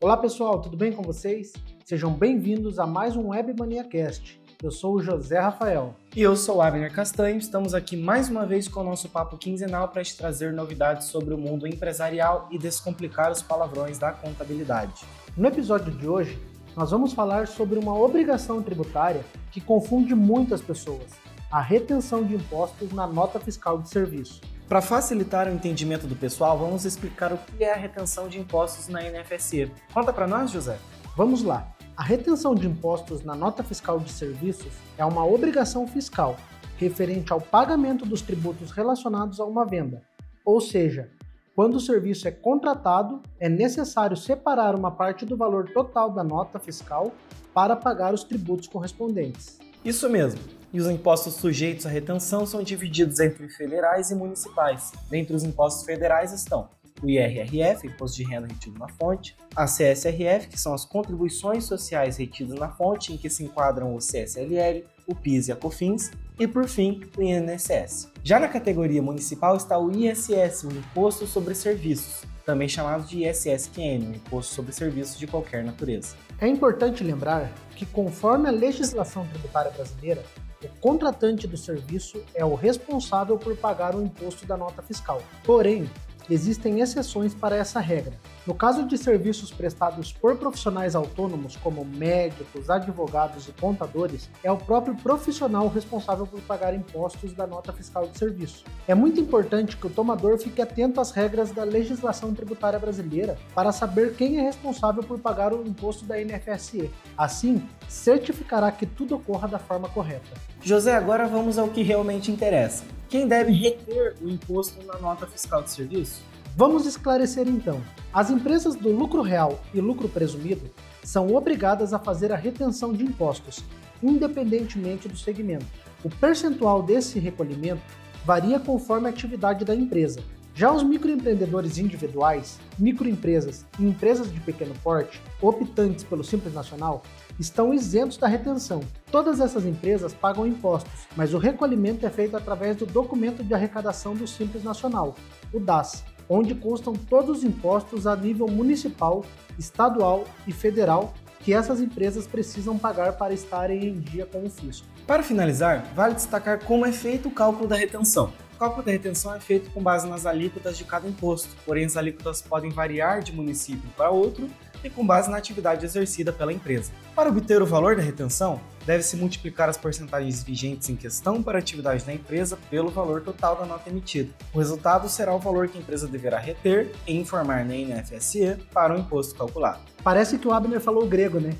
Olá pessoal, tudo bem com vocês? Sejam bem-vindos a mais um Web Mania Cast. Eu sou o José Rafael. E eu sou o Abner Castanho. Estamos aqui mais uma vez com o nosso papo quinzenal para te trazer novidades sobre o mundo empresarial e descomplicar os palavrões da contabilidade. No episódio de hoje, nós vamos falar sobre uma obrigação tributária que confunde muitas pessoas: a retenção de impostos na nota fiscal de serviço. Para facilitar o entendimento do pessoal, vamos explicar o que é a retenção de impostos na NFSE. Conta para nós, José. Vamos lá. A retenção de impostos na nota fiscal de serviços é uma obrigação fiscal referente ao pagamento dos tributos relacionados a uma venda. Ou seja, quando o serviço é contratado, é necessário separar uma parte do valor total da nota fiscal para pagar os tributos correspondentes. Isso mesmo. E os impostos sujeitos à retenção são divididos entre federais e municipais. Dentre os impostos federais estão o IRRF, Imposto de Renda Retido na Fonte, a CSRF, que são as contribuições sociais retidas na fonte, em que se enquadram o CSLL, o PIS e a COFINS, e por fim, o INSS. Já na categoria municipal está o ISS, o Imposto sobre Serviços, também chamado de ISSQN, Imposto sobre Serviços de qualquer natureza. É importante lembrar que, conforme a legislação tributária brasileira, o contratante do serviço é o responsável por pagar o imposto da nota fiscal. Porém, existem exceções para essa regra. No caso de serviços prestados por profissionais autônomos, como médicos, advogados e contadores, é o próprio profissional responsável por pagar impostos da nota fiscal de serviço. É muito importante que o tomador fique atento às regras da legislação tributária brasileira para saber quem é responsável por pagar o imposto da NFSE. Assim, certificará que tudo ocorra da forma correta. José, agora vamos ao que realmente interessa. Quem deve reter o imposto na nota fiscal de serviço? Vamos esclarecer então. As empresas do lucro real e lucro presumido são obrigadas a fazer a retenção de impostos, independentemente do segmento. O percentual desse recolhimento varia conforme a atividade da empresa. Já os microempreendedores individuais, microempresas e empresas de pequeno porte, optantes pelo Simples Nacional, estão isentos da retenção. Todas essas empresas pagam impostos, mas o recolhimento é feito através do documento de arrecadação do Simples Nacional, o DAS, onde constam todos os impostos a nível municipal, estadual e federal que essas empresas precisam pagar para estarem em dia com o fisco. Para finalizar, vale destacar como é feito o cálculo da retenção. O cálculo da retenção é feito com base nas alíquotas de cada imposto, porém as alíquotas podem variar de município para outro e com base na atividade exercida pela empresa. Para obter o valor da retenção, deve-se multiplicar as porcentagens vigentes em questão para a atividade da empresa pelo valor total da nota emitida. O resultado será o valor que a empresa deverá reter e informar na NFSE para o imposto calculado. Parece que o Abner falou grego, né?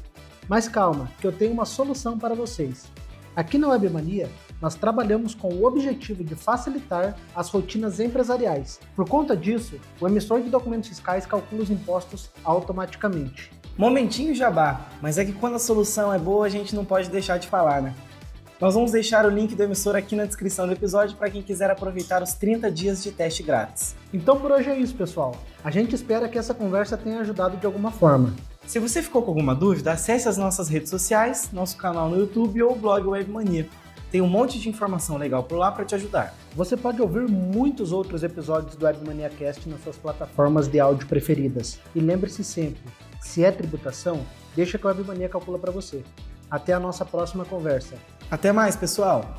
Mas calma, que eu tenho uma solução para vocês. Aqui na Webmania, nós trabalhamos com o objetivo de facilitar as rotinas empresariais. Por conta disso, o emissor de documentos fiscais calcula os impostos automaticamente. Momentinho jabá, mas é que quando a solução é boa, a gente não pode deixar de falar, né? Nós vamos deixar o link do emissor aqui na descrição do episódio para quem quiser aproveitar os 30 dias de teste grátis. Então por hoje é isso, pessoal. A gente espera que essa conversa tenha ajudado de alguma forma. Se você ficou com alguma dúvida, acesse as nossas redes sociais, nosso canal no YouTube ou o blog Webmania. Tem um monte de informação legal por lá para te ajudar. Você pode ouvir muitos outros episódios do Webmania Cast nas suas plataformas de áudio preferidas. E lembre-se sempre, se é tributação, deixa que a Webmania calcula para você. Até a nossa próxima conversa. Até mais, pessoal!